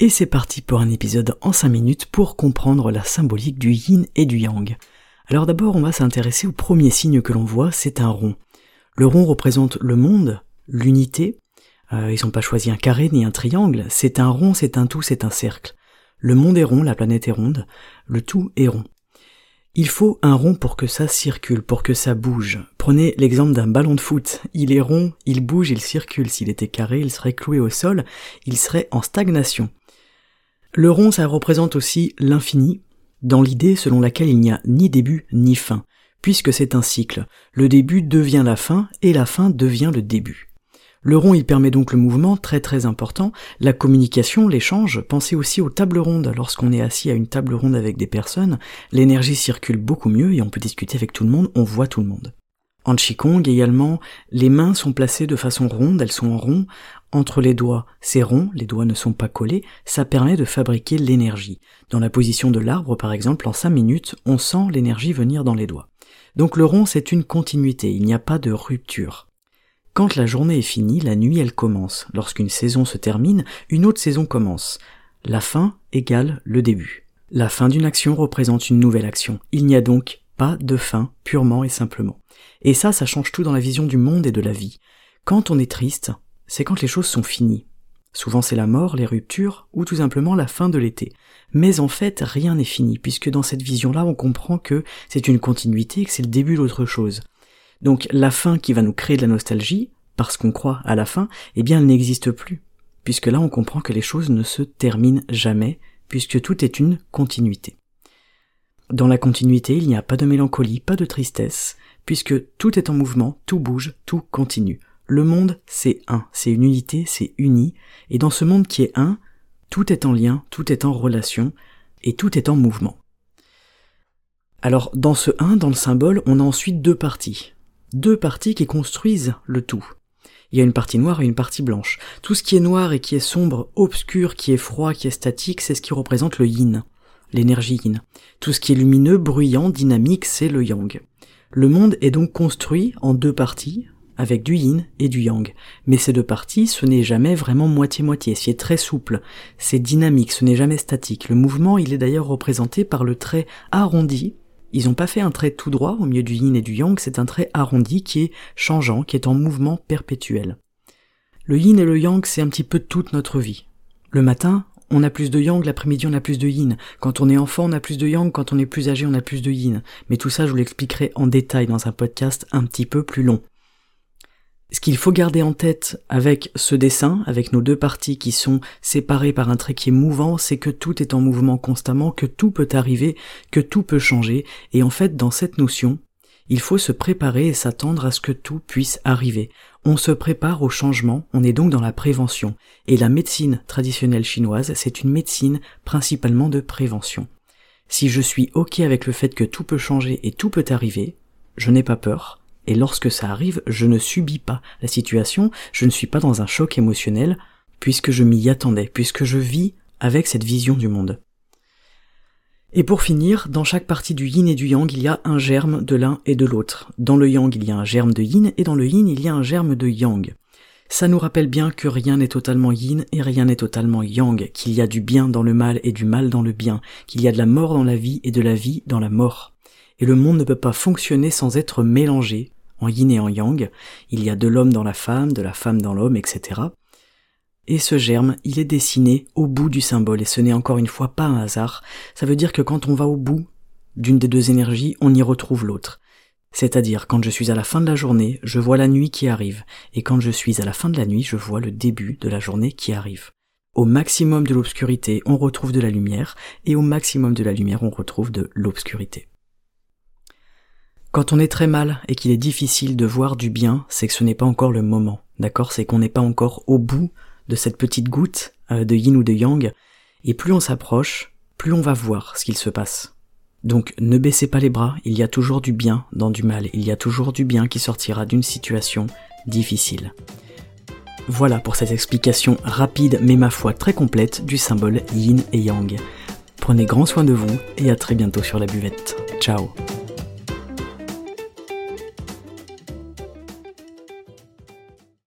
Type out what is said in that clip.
Et c'est parti pour un épisode en 5 minutes pour comprendre la symbolique du yin et du yang. Alors d'abord on va s'intéresser au premier signe que l'on voit, c'est un rond. Le rond représente le monde, l'unité. Euh, ils n'ont pas choisi un carré ni un triangle, c'est un rond, c'est un tout, c'est un cercle. Le monde est rond, la planète est ronde, le tout est rond. Il faut un rond pour que ça circule, pour que ça bouge. Prenez l'exemple d'un ballon de foot. Il est rond, il bouge, il circule. S'il était carré, il serait cloué au sol, il serait en stagnation. Le rond, ça représente aussi l'infini, dans l'idée selon laquelle il n'y a ni début ni fin, puisque c'est un cycle. Le début devient la fin et la fin devient le début. Le rond, il permet donc le mouvement, très très important, la communication, l'échange, pensez aussi aux tables rondes. Lorsqu'on est assis à une table ronde avec des personnes, l'énergie circule beaucoup mieux et on peut discuter avec tout le monde, on voit tout le monde. En Qigong également, les mains sont placées de façon ronde, elles sont en rond. Entre les doigts, c'est rond, les doigts ne sont pas collés, ça permet de fabriquer l'énergie. Dans la position de l'arbre, par exemple, en 5 minutes, on sent l'énergie venir dans les doigts. Donc le rond, c'est une continuité, il n'y a pas de rupture. Quand la journée est finie, la nuit, elle commence. Lorsqu'une saison se termine, une autre saison commence. La fin égale le début. La fin d'une action représente une nouvelle action. Il n'y a donc pas de fin purement et simplement. Et ça, ça change tout dans la vision du monde et de la vie. Quand on est triste, c'est quand les choses sont finies. Souvent c'est la mort, les ruptures, ou tout simplement la fin de l'été. Mais en fait, rien n'est fini, puisque dans cette vision-là, on comprend que c'est une continuité, que c'est le début d'autre chose. Donc la fin qui va nous créer de la nostalgie, parce qu'on croit à la fin, eh bien elle n'existe plus. Puisque là, on comprend que les choses ne se terminent jamais, puisque tout est une continuité. Dans la continuité, il n'y a pas de mélancolie, pas de tristesse, puisque tout est en mouvement, tout bouge, tout continue. Le monde, c'est un, c'est une unité, c'est uni, et dans ce monde qui est un, tout est en lien, tout est en relation, et tout est en mouvement. Alors, dans ce un, dans le symbole, on a ensuite deux parties. Deux parties qui construisent le tout. Il y a une partie noire et une partie blanche. Tout ce qui est noir et qui est sombre, obscur, qui est froid, qui est statique, c'est ce qui représente le yin, l'énergie yin. Tout ce qui est lumineux, bruyant, dynamique, c'est le yang. Le monde est donc construit en deux parties, avec du yin et du yang. Mais ces deux parties, ce n'est jamais vraiment moitié-moitié, c'est très souple, c'est dynamique, ce n'est jamais statique. Le mouvement, il est d'ailleurs représenté par le trait arrondi. Ils n'ont pas fait un trait tout droit au milieu du yin et du yang, c'est un trait arrondi qui est changeant, qui est en mouvement perpétuel. Le yin et le yang, c'est un petit peu toute notre vie. Le matin, on a plus de yang, l'après-midi on a plus de yin. Quand on est enfant, on a plus de yang, quand on est plus âgé, on a plus de yin. Mais tout ça, je vous l'expliquerai en détail dans un podcast un petit peu plus long. Ce qu'il faut garder en tête avec ce dessin, avec nos deux parties qui sont séparées par un trait qui est mouvant, c'est que tout est en mouvement constamment, que tout peut arriver, que tout peut changer, et en fait dans cette notion, il faut se préparer et s'attendre à ce que tout puisse arriver. On se prépare au changement, on est donc dans la prévention. Et la médecine traditionnelle chinoise, c'est une médecine principalement de prévention. Si je suis ok avec le fait que tout peut changer et tout peut arriver, je n'ai pas peur, et lorsque ça arrive, je ne subis pas la situation, je ne suis pas dans un choc émotionnel, puisque je m'y attendais, puisque je vis avec cette vision du monde. Et pour finir, dans chaque partie du yin et du yang, il y a un germe de l'un et de l'autre. Dans le yang, il y a un germe de yin, et dans le yin, il y a un germe de yang. Ça nous rappelle bien que rien n'est totalement yin et rien n'est totalement yang, qu'il y a du bien dans le mal et du mal dans le bien, qu'il y a de la mort dans la vie et de la vie dans la mort. Et le monde ne peut pas fonctionner sans être mélangé, en yin et en yang, il y a de l'homme dans la femme, de la femme dans l'homme, etc. Et ce germe, il est dessiné au bout du symbole, et ce n'est encore une fois pas un hasard. Ça veut dire que quand on va au bout d'une des deux énergies, on y retrouve l'autre. C'est-à-dire, quand je suis à la fin de la journée, je vois la nuit qui arrive, et quand je suis à la fin de la nuit, je vois le début de la journée qui arrive. Au maximum de l'obscurité, on retrouve de la lumière, et au maximum de la lumière, on retrouve de l'obscurité. Quand on est très mal et qu'il est difficile de voir du bien, c'est que ce n'est pas encore le moment, d'accord? C'est qu'on n'est pas encore au bout de cette petite goutte euh, de yin ou de yang, et plus on s'approche, plus on va voir ce qu'il se passe. Donc ne baissez pas les bras, il y a toujours du bien dans du mal, il y a toujours du bien qui sortira d'une situation difficile. Voilà pour cette explication rapide mais ma foi très complète du symbole yin et yang. Prenez grand soin de vous et à très bientôt sur la buvette. Ciao